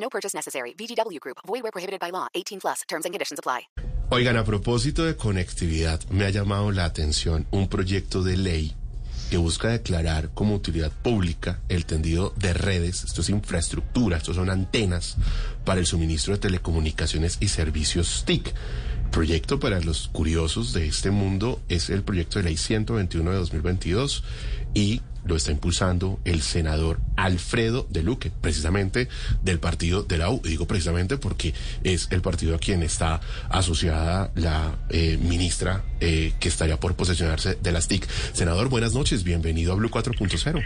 No purchase necessary. VGW Group. Void where prohibited by law. 18 plus. Terms and conditions apply. Oigan, a propósito de conectividad, me ha llamado la atención un proyecto de ley que busca declarar como utilidad pública el tendido de redes, esto es infraestructura, esto son antenas para el suministro de telecomunicaciones y servicios TIC. Proyecto para los curiosos de este mundo es el proyecto de ley 121 de 2022 y lo está impulsando el senador Alfredo de Luque, precisamente del partido de la U. Digo precisamente porque es el partido a quien está asociada la eh, ministra eh, que estaría por posesionarse de las TIC. Senador, buenas noches, bienvenido a Blue 4.0.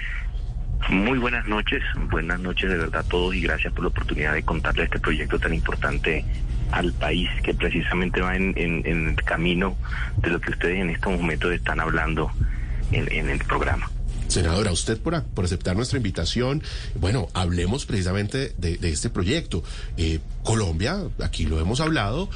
Muy buenas noches, buenas noches de verdad a todos y gracias por la oportunidad de contarle este proyecto tan importante al país que precisamente va en, en el camino de lo que ustedes en estos momentos están hablando en, en el programa. Senadora, usted por, por, aceptar nuestra invitación. Bueno, hablemos precisamente de, de este proyecto. Eh, Colombia, aquí lo hemos hablado,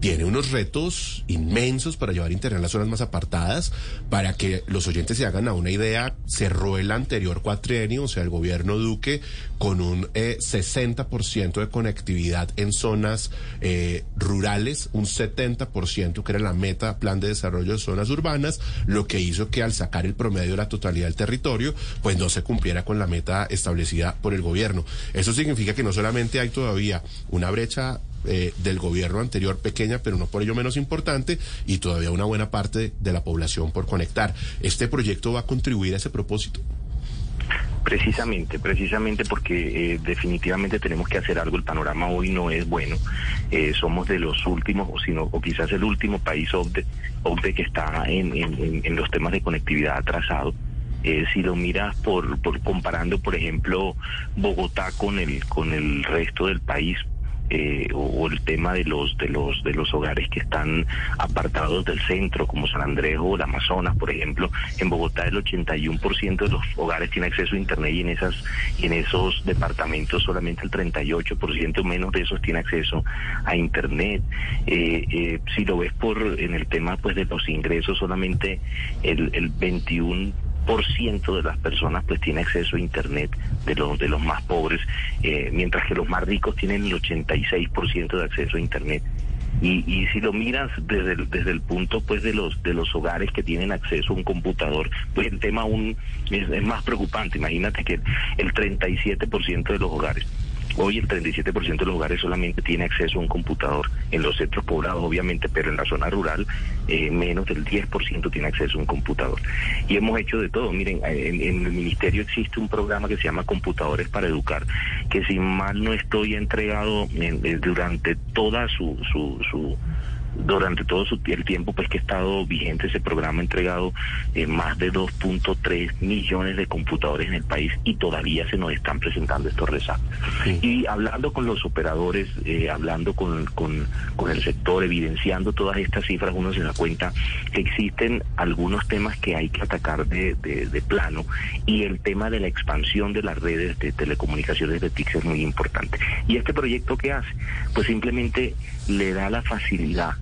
tiene unos retos inmensos para llevar Internet a las zonas más apartadas. Para que los oyentes se hagan a una idea, cerró el anterior cuatrienio, o sea, el gobierno Duque, con un eh, 60% de conectividad en zonas eh, rurales, un 70% que era la meta plan de desarrollo de zonas urbanas, lo que hizo que al sacar el promedio de la totalidad del territorio, pues no se cumpliera con la meta establecida por el gobierno. Eso significa que no solamente hay todavía una brecha eh, del gobierno anterior pequeña, pero no por ello menos importante, y todavía una buena parte de la población por conectar. ¿Este proyecto va a contribuir a ese propósito? Precisamente, precisamente porque eh, definitivamente tenemos que hacer algo. El panorama hoy no es bueno. Eh, somos de los últimos, o, sino, o quizás el último país OCDE que está en, en, en los temas de conectividad atrasado. Eh, si lo miras por, por comparando, por ejemplo, Bogotá con el con el resto del país, eh, o, o, el tema de los de los de los hogares que están apartados del centro como San Andrés o el Amazonas por ejemplo en Bogotá el 81% de los hogares tiene acceso a internet y en esas en esos departamentos solamente el 38% menos de esos tiene acceso a internet. Eh, eh, si lo ves por en el tema pues de los ingresos solamente el, el 21 por ciento de las personas pues tiene acceso a internet de los de los más pobres eh, mientras que los más ricos tienen el 86% de acceso a internet. Y, y si lo miras desde el, desde el punto pues de los de los hogares que tienen acceso a un computador pues el tema aún es, es más preocupante. Imagínate que el 37% de los hogares Hoy el 37% de los hogares solamente tiene acceso a un computador en los centros poblados, obviamente, pero en la zona rural eh, menos del 10% tiene acceso a un computador. Y hemos hecho de todo. Miren, en, en, el ministerio existe un programa que se llama Computadores para Educar, que si mal no estoy entregado en, durante toda su, su, su durante todo su, el tiempo pues que ha estado vigente ese programa ha entregado eh, más de 2.3 millones de computadores en el país y todavía se nos están presentando estos rezagos. Sí. Y hablando con los operadores, eh, hablando con, con, con, el sector, evidenciando todas estas cifras, uno se da cuenta que existen algunos temas que hay que atacar de, de, de plano y el tema de la expansión de las redes de telecomunicaciones de TIC es muy importante. ¿Y este proyecto qué hace? Pues simplemente le da la facilidad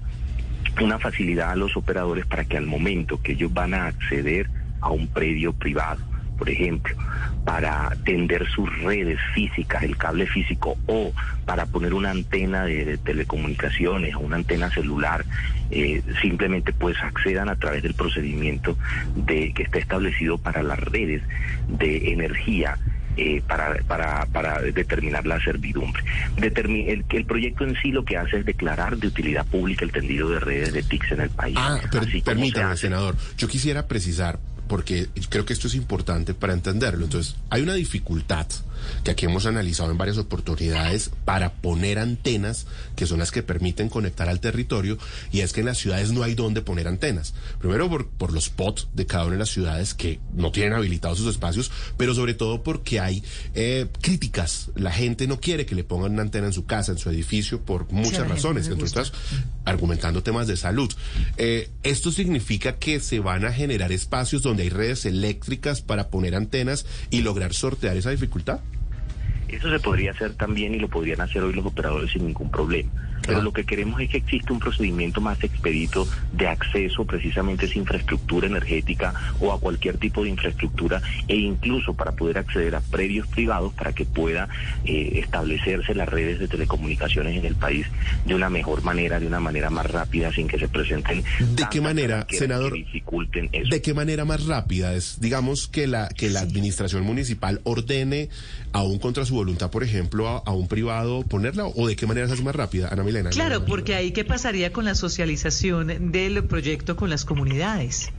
una facilidad a los operadores para que al momento que ellos van a acceder a un predio privado, por ejemplo, para tender sus redes físicas, el cable físico, o para poner una antena de, telecomunicaciones o una antena celular, eh, simplemente pues accedan a través del procedimiento de que está establecido para las redes de energía eh, para, para, para determinar la servidumbre. Determin el, el proyecto en sí lo que hace es declarar de utilidad pública el tendido de redes de TICS en el país. Ah, per permítame, senador. Yo quisiera precisar, porque creo que esto es importante para entenderlo. Entonces, hay una dificultad que aquí hemos analizado en varias oportunidades para poner antenas, que son las que permiten conectar al territorio, y es que en las ciudades no hay dónde poner antenas. Primero por, por los POT de cada una de las ciudades que no tienen habilitados sus espacios, pero sobre todo porque hay eh, críticas. La gente no quiere que le pongan una antena en su casa, en su edificio, por muchas razones, entre otras argumentando temas de salud. Eh, esto significa que se van a generar espacios donde hay redes eléctricas para poner antenas y lograr sortear esa dificultad. Eso se podría hacer también y lo podrían hacer hoy los operadores sin ningún problema. Pero lo que queremos es que exista un procedimiento más expedito de acceso precisamente a esa infraestructura energética o a cualquier tipo de infraestructura e incluso para poder acceder a predios privados para que pueda eh, establecerse las redes de telecomunicaciones en el país de una mejor manera, de una manera más rápida, sin que se presenten. ¿De qué manera, senador? Que dificulten eso. ¿De qué manera más rápida? Es, digamos, que la, que la administración municipal ordene, aún contra su voluntad, por ejemplo, a, a un privado ponerla, o de qué manera se hace más rápida, Ana Milena. Claro, porque ahí qué pasaría con la socialización del proyecto con las comunidades.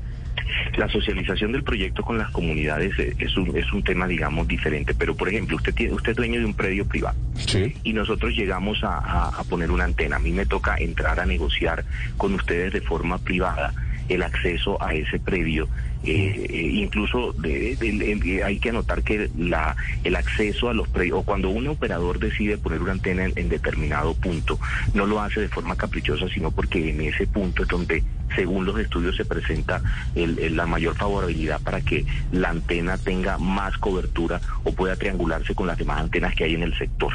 La socialización del proyecto con las comunidades eh, es un, es un tema, digamos, diferente. Pero, por ejemplo, usted, tiene, usted es dueño de un predio privado Sí. y nosotros llegamos a, a- a poner una antena. A mí me toca entrar a negociar con ustedes de forma privada el acceso a ese predio. Eh, eh, incluso de- hay que anotar que la, el acceso a los predios, o cuando un operador decide poner una antena en, determinado punto, no lo hace de forma caprichosa, sino porque en ese punto es donde, según los estudios, se presenta el- la mayor favorabilidad para que la antena tenga más cobertura o pueda triangularse con las demás antenas que hay en el sector.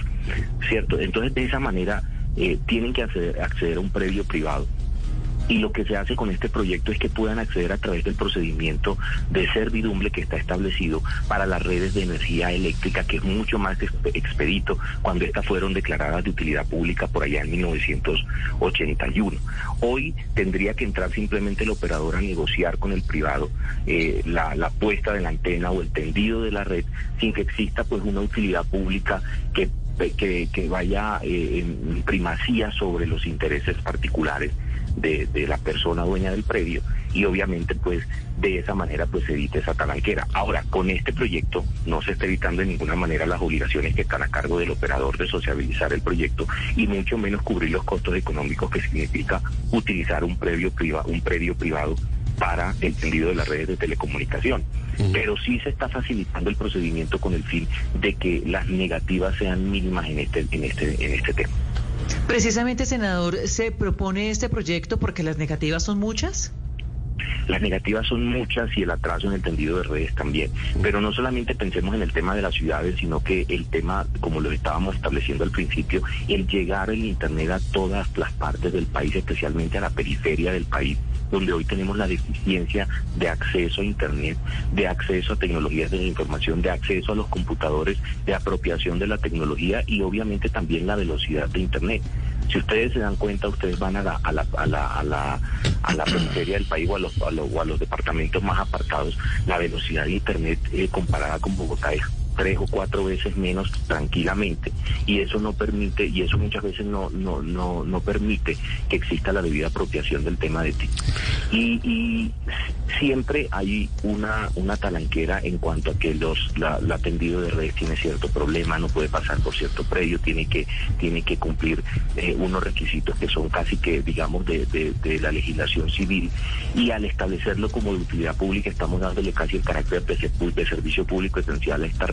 ¿Cierto? Entonces, de esa manera, eh, tienen que acceder, acceder a un predio privado. Y lo que se hace con este proyecto es que puedan acceder a través del procedimiento de servidumbre que está establecido para las redes de energía eléctrica, que es mucho más exp- expedito cuando estas fueron declaradas de utilidad pública por allá en 1981. Hoy tendría que entrar simplemente el operador a negociar con el privado eh, la, la puesta de la antena o el tendido de la red sin que exista pues una utilidad pública que que, vaya eh, en primacía sobre los intereses particulares de, la persona dueña del predio y obviamente pues de esa manera pues se evite esa talanquera. Ahora, con este proyecto no se está evitando de ninguna manera las obligaciones que están a cargo del operador de sociabilizar el proyecto y mucho menos cubrir los costos económicos que significa utilizar un predio privado, un predio privado para el tendido de las redes de telecomunicación. Pero sí se está facilitando el procedimiento con el fin de que las negativas sean mínimas en este, en este, en este tema. Precisamente, senador, ¿se propone este proyecto porque las negativas son muchas? Las negativas son muchas y el atraso en el tendido de redes también. Pero no solamente pensemos en el tema de las ciudades, sino que el tema, como lo estábamos estableciendo al principio, el llegar el Internet a todas las partes del país, especialmente a la periferia del país, donde hoy tenemos la deficiencia de acceso a Internet, de acceso a tecnologías de la información, de acceso a los computadores, de apropiación de la tecnología y obviamente también la velocidad de Internet. Si ustedes se dan cuenta, ustedes van a la, a la, a la, a la, a la periferia del país o a, los, a, los, a los departamentos más apartados, la velocidad de Internet eh, comparada con Bogotá es tres o cuatro veces menos tranquilamente. Y eso no permite y eso muchas veces no no no no permite que exista la debida apropiación del tema de ti. Y, y siempre hay una una talanquera en cuanto a que los la, la de redes tiene cierto problema no puede pasar por cierto predio tiene que tiene que cumplir eh, unos requisitos que son casi que digamos de, de, de la legislación civil. Y al establecerlo como de utilidad pública estamos dándole casi el carácter de, servicio público esencial a estas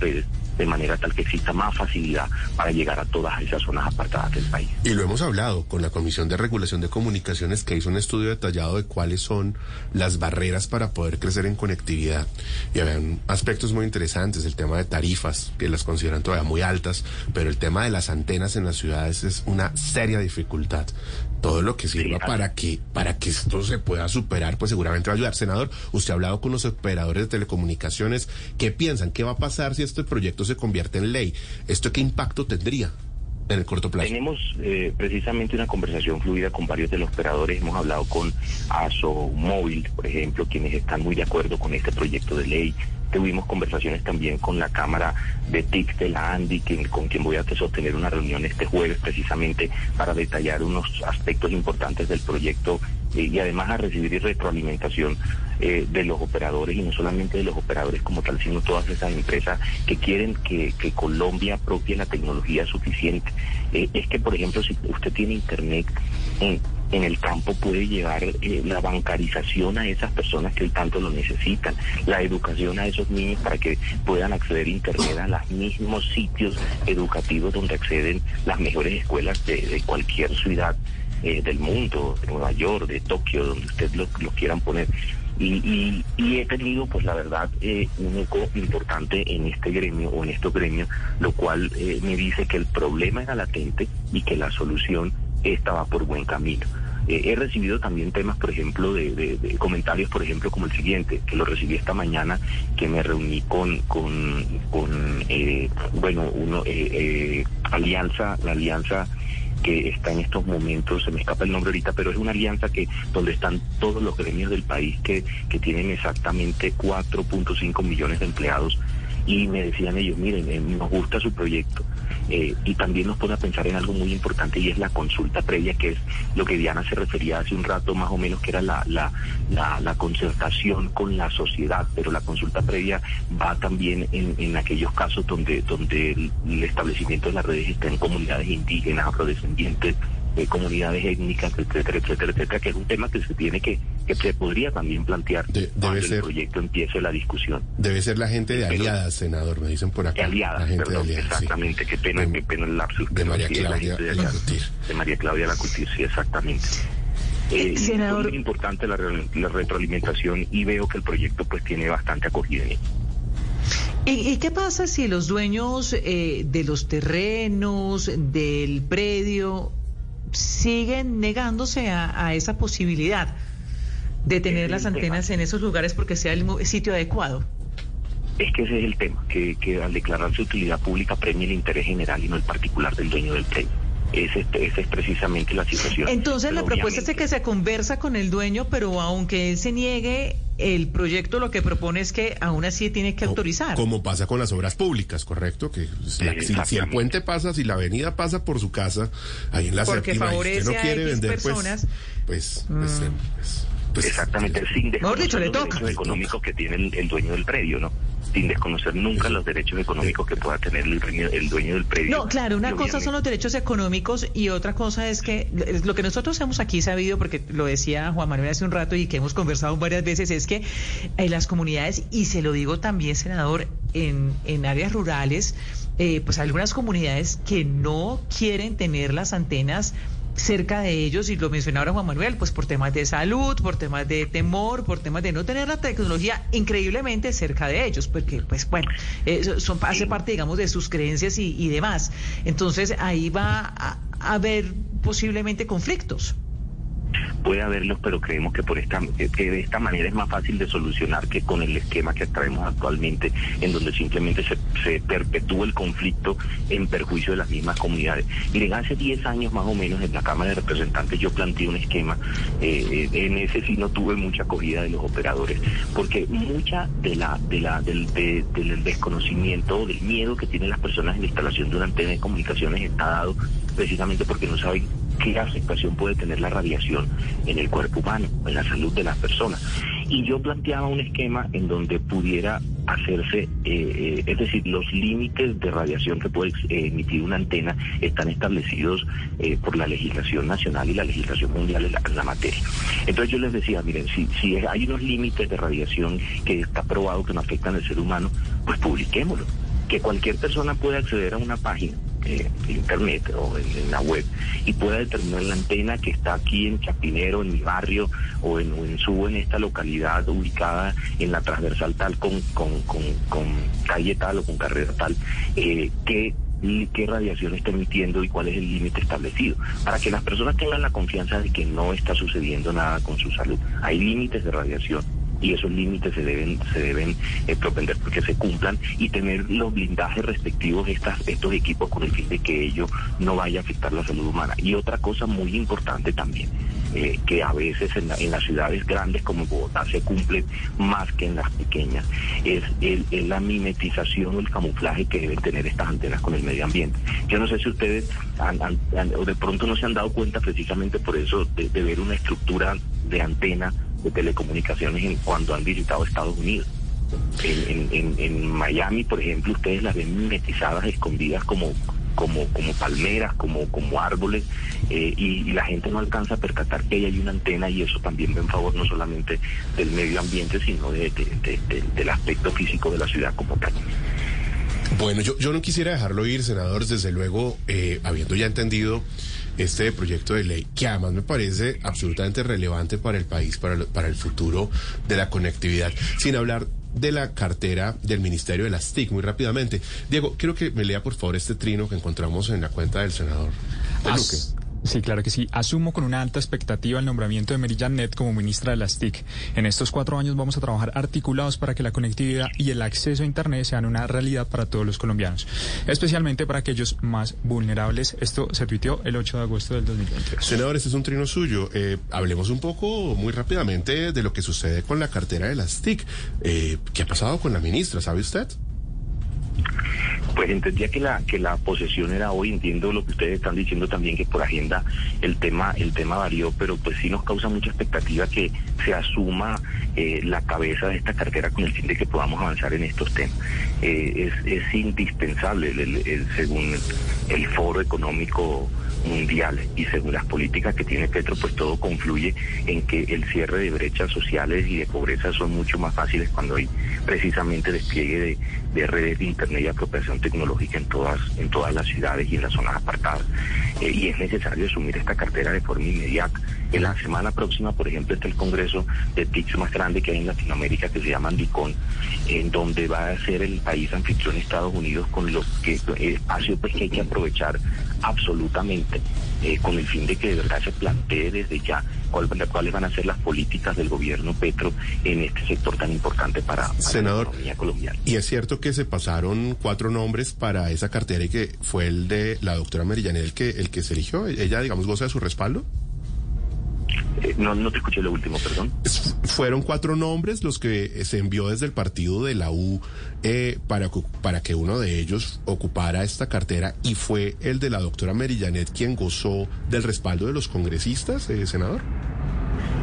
de manera tal que exista más facilidad para llegar a todas esas zonas apartadas del país. Y lo hemos hablado con la Comisión de Regulación de Comunicaciones que hizo un estudio detallado de cuáles son las barreras para poder crecer en conectividad. Y habían aspectos muy interesantes, el tema de tarifas, que las consideran todavía muy altas, pero el tema de las antenas en las ciudades es una seria dificultad. Todo lo que sirva para que, para que esto se pueda superar, pues seguramente va a ayudar. Senador, usted ha hablado con los operadores de telecomunicaciones. ¿Qué piensan? ¿Qué va a pasar si este proyecto se convierte en ley? ¿Esto qué impacto tendría? en el corto plazo? Tenemos eh, precisamente una conversación fluida con varios de los operadores. Hemos hablado con ASO Móvil, por ejemplo, quienes están muy de acuerdo con este proyecto de ley. Tuvimos conversaciones también con la Cámara de TIC de la ANDI, con quien voy a sostener una reunión este jueves precisamente para detallar unos aspectos importantes del proyecto eh, y además a recibir retroalimentación eh, de los operadores y no solamente de los operadores como tal, sino todas esas empresas que quieren que, Colombia apropie la tecnología suficiente. Eh, es que, por ejemplo, si usted tiene internet en, en el campo puede llevar la bancarización a esas personas que tanto lo necesitan, la educación a esos niños para que puedan acceder a Internet a los mismos sitios educativos donde acceden las mejores escuelas de cualquier ciudad eh, del mundo, de Nueva York, de Tokio, donde ustedes lo, quieran poner. Y, he tenido, pues la verdad, eh, un eco importante en este gremio o en estos gremios, lo cual eh, me dice que el problema era latente y que la solución estaba por buen camino. he recibido también temas, por ejemplo, de, comentarios, por ejemplo, como el siguiente, que lo recibí esta mañana, que me reuní con, con, con bueno, uno, alianza, la alianza que está en estos momentos, se me escapa el nombre ahorita, pero es una alianza que donde están todos los gremios del país que, que tienen exactamente 4.5 millones de empleados y me decían ellos, miren, eh, nos gusta su proyecto eh, y también nos pone a pensar en algo muy importante y es la consulta previa, que es lo que Diana se refería hace un rato más o menos, que era la, la, la, concertación con la sociedad, pero la consulta previa va también en, en aquellos casos donde, donde el, establecimiento de las redes está en comunidades indígenas, afrodescendientes, comunidades étnicas, etcétera, etcétera, etcétera, que es un tema que se tiene que, que se podría también plantear debe cuando ser, el proyecto empiece la discusión. Debe ser la gente de aliadas, senador, me dicen por acá. Aliadas, la perdón, exactamente, qué pena, de, qué pena el lapsus. De María Claudia de, Lacutir. De María Claudia Lacutir, sí, exactamente. Eh, senador... Es muy importante la, la, retroalimentación y veo que el proyecto pues tiene bastante acogida en ¿Y, qué pasa si los dueños eh, de los terrenos, del predio, siguen negándose a, esa posibilidad de tener las antenas en esos lugares porque sea el sitio adecuado. Es que ese es el tema, que, que al declararse utilidad pública premia el interés general y no el particular del dueño del predio. Esa es, precisamente la situación. Entonces la propuesta es que se conversa con el dueño, pero aunque él se niegue, el proyecto lo que propone es que aún así tiene que autorizar. Como pasa con las obras públicas, ¿correcto? Que si, el puente pasa, si la avenida pasa por su casa, ahí en la Porque favorece no quiere a vender, pues, personas, pues, pues, mm. pues pues, Exactamente, sin desconocer los derechos económicos que tiene el, dueño del predio, ¿no? Sin desconocer nunca los derechos económicos que pueda tener el dueño, el dueño del predio. No, claro, una cosa son los derechos económicos y otra cosa es que lo que nosotros hemos aquí sabido, porque lo decía Juan Manuel hace un rato y que hemos conversado varias veces, es que en las comunidades, y se lo digo también, senador, en, en áreas rurales, eh, pues hay algunas comunidades que no quieren tener las antenas cerca de ellos, y lo mencionaba ahora Juan Manuel, pues por temas de salud, por temas de temor, por temas de no tener la tecnología increíblemente cerca de ellos, porque pues bueno, son, hace parte digamos de sus creencias y, demás. Entonces ahí va a haber posiblemente conflictos puede haberlos, pero creemos que por esta que de esta manera es más fácil de solucionar que con el esquema que traemos actualmente, en donde simplemente se, se perpetúa el conflicto en perjuicio de las mismas comunidades. Miren, hace 10 años más o menos en la Cámara de Representantes yo planteé un esquema, eh, en ese sí no tuve mucha acogida de los operadores, porque mucha de la, de la, del, del desconocimiento o del miedo que tienen las personas en la instalación de una antena de comunicaciones está dado precisamente porque no saben qué afectación puede tener la radiación en el cuerpo humano, en la salud de las personas. Y yo planteaba un esquema en donde pudiera hacerse, eh, eh, es decir, los límites de radiación que puede eh, emitir una antena están establecidos por la legislación nacional y la legislación mundial en la, materia. Entonces yo les decía, miren, si, si hay unos límites de radiación que está probado que no afectan al ser humano, pues publiquémoslo. Que cualquier persona pueda acceder a una página eh, internet o en, la web y pueda determinar la antena que está aquí en Chapinero, en mi barrio o en, en Subo, en esta localidad ubicada en la transversal tal con, con, con, calle tal o con carrera tal, eh, qué radiación está emitiendo y cuál es el límite establecido, para que las personas tengan la confianza de que no está sucediendo nada con su salud. Hay límites de radiación y esos límites se deben se deben eh, propender porque se cumplan y tener los blindajes respectivos estas, estos equipos con el fin de que ello no vaya a afectar la salud humana. Y otra cosa muy importante también, eh, que a veces en, las ciudades grandes como Bogotá se cumple más que en las pequeñas, es, el, la mimetización o el camuflaje que deben tener estas antenas con el medio ambiente. Yo no sé si ustedes o de pronto no se han dado cuenta precisamente por eso de, ver una estructura de antena de telecomunicaciones en, cuando han visitado Estados Unidos. En, Miami, por ejemplo, ustedes las ven mimetizadas, escondidas como como, como palmeras, como, como árboles, eh, y, la gente no alcanza a percatar que ahí hay una antena y eso también va en favor no solamente del medio ambiente, sino de, del aspecto físico de la ciudad como tal. Bueno, yo, yo no quisiera dejarlo ir, senador, desde luego, eh, habiendo ya entendido este proyecto de ley, que además me parece absolutamente relevante para el país, para, para el futuro de la conectividad, sin hablar de la cartera del Ministerio de las TIC muy rápidamente. Diego, quiero que me lea por favor este trino que encontramos en la cuenta del senador. Sí, claro que sí. Asumo con una alta expectativa el nombramiento de Mary Janet como ministra de las TIC. En estos cuatro años vamos a trabajar articulados para que la conectividad y el acceso a Internet sean una realidad para todos los colombianos, especialmente para aquellos más vulnerables. Esto se tuiteó el 8 de agosto del 2023. Senador, este es un trino suyo. Eh, hablemos un poco, muy rápidamente, de lo que sucede con la cartera de las TIC. Eh, ¿Qué ha pasado con la ministra? ¿Sabe usted? Pues entendía que la que la posesión era hoy, entiendo lo que ustedes están diciendo también que por agenda el tema el tema varió, pero pues sí nos causa mucha expectativa que se asuma eh, la cabeza de esta cartera con el fin de que podamos avanzar en estos temas. Eh, es, es indispensable, según el Foro Económico mundial y según las políticas que tiene Petro, pues todo confluye en que el cierre de brechas sociales y de pobreza son mucho más fáciles cuando hay precisamente despliegue de, redes de internet apropiación tecnológica en todas, en todas las ciudades y en las zonas apartadas. Eh, y es necesario asumir esta cartera de forma inmediata. En la semana próxima, por ejemplo, está el Congreso de TICS más grande que hay en Latinoamérica, que se llama Andicon, en donde va a ser el país anfitrión Estados Unidos con lo que el espacio pues, que hay que aprovechar absolutamente eh, con el fin de que de verdad se plantee desde ya cuáles van a ser las políticas del gobierno Petro en este sector tan importante para, Senador, la economía colombiana. Y es cierto que se pasaron cuatro nombres para esa cartera y que fue el de la doctora Merillanel el que, el que se eligió. ¿Ella, digamos, goza de su respaldo? Eh, no, no te escuché lo último, perdón. Fueron cuatro nombres los que se envió desde el partido de la U eh, para, para que uno de ellos ocupara esta cartera y fue el de la doctora Merillanet quien gozó del respaldo de los congresistas, eh, senador.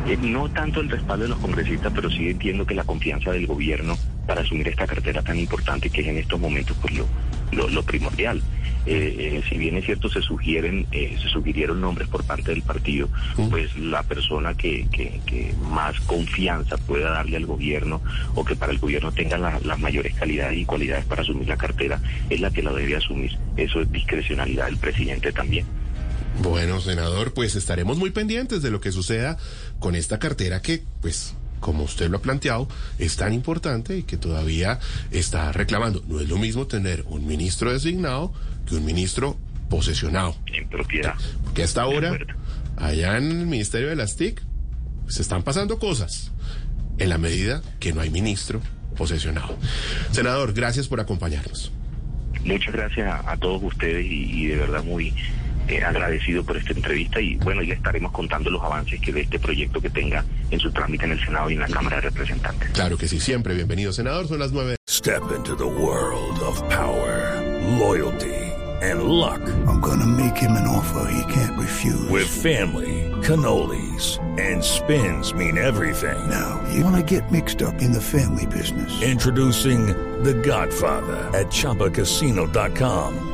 Eh, no tanto el respaldo de los congresistas, pero sí entiendo que la confianza del gobierno para asumir esta cartera tan importante que es en estos momentos pues lo, lo primordial. Eh, eh, si bien es cierto se sugieren, eh, se sugirieron nombres por parte del partido, pues la persona que, que, más confianza pueda darle al gobierno o que para el gobierno tenga las mayores calidades y cualidades para asumir la cartera es la que la debe asumir. Eso es discrecionalidad del presidente también. Bueno, senador, pues estaremos muy pendientes de lo que suceda con esta cartera que, pues, como usted lo ha planteado, es tan importante y que todavía está reclamando. No es lo mismo tener un ministro designado que un ministro posesionado. En propiedad. Porque hasta ahora, allá en el Ministerio de las TIC, se están pasando cosas en la medida que no hay ministro posesionado. Senador, gracias por acompañarnos. Muchas gracias a, todos ustedes y de verdad muy eh, agradecido por esta entrevista y bueno, ya estaremos contando los avances que de este proyecto que tenga en su trámite en el Senado y en la Cámara de Representantes. Claro que sí, siempre bienvenido, senador. Son las nueve. Step into the world of power, loyalty and luck. I'm gonna make him an offer he can't refuse. With family, cannolis and spins mean everything. Now, you wanna get mixed up in the family business. Introducing The Godfather at ChumbaCasino.com.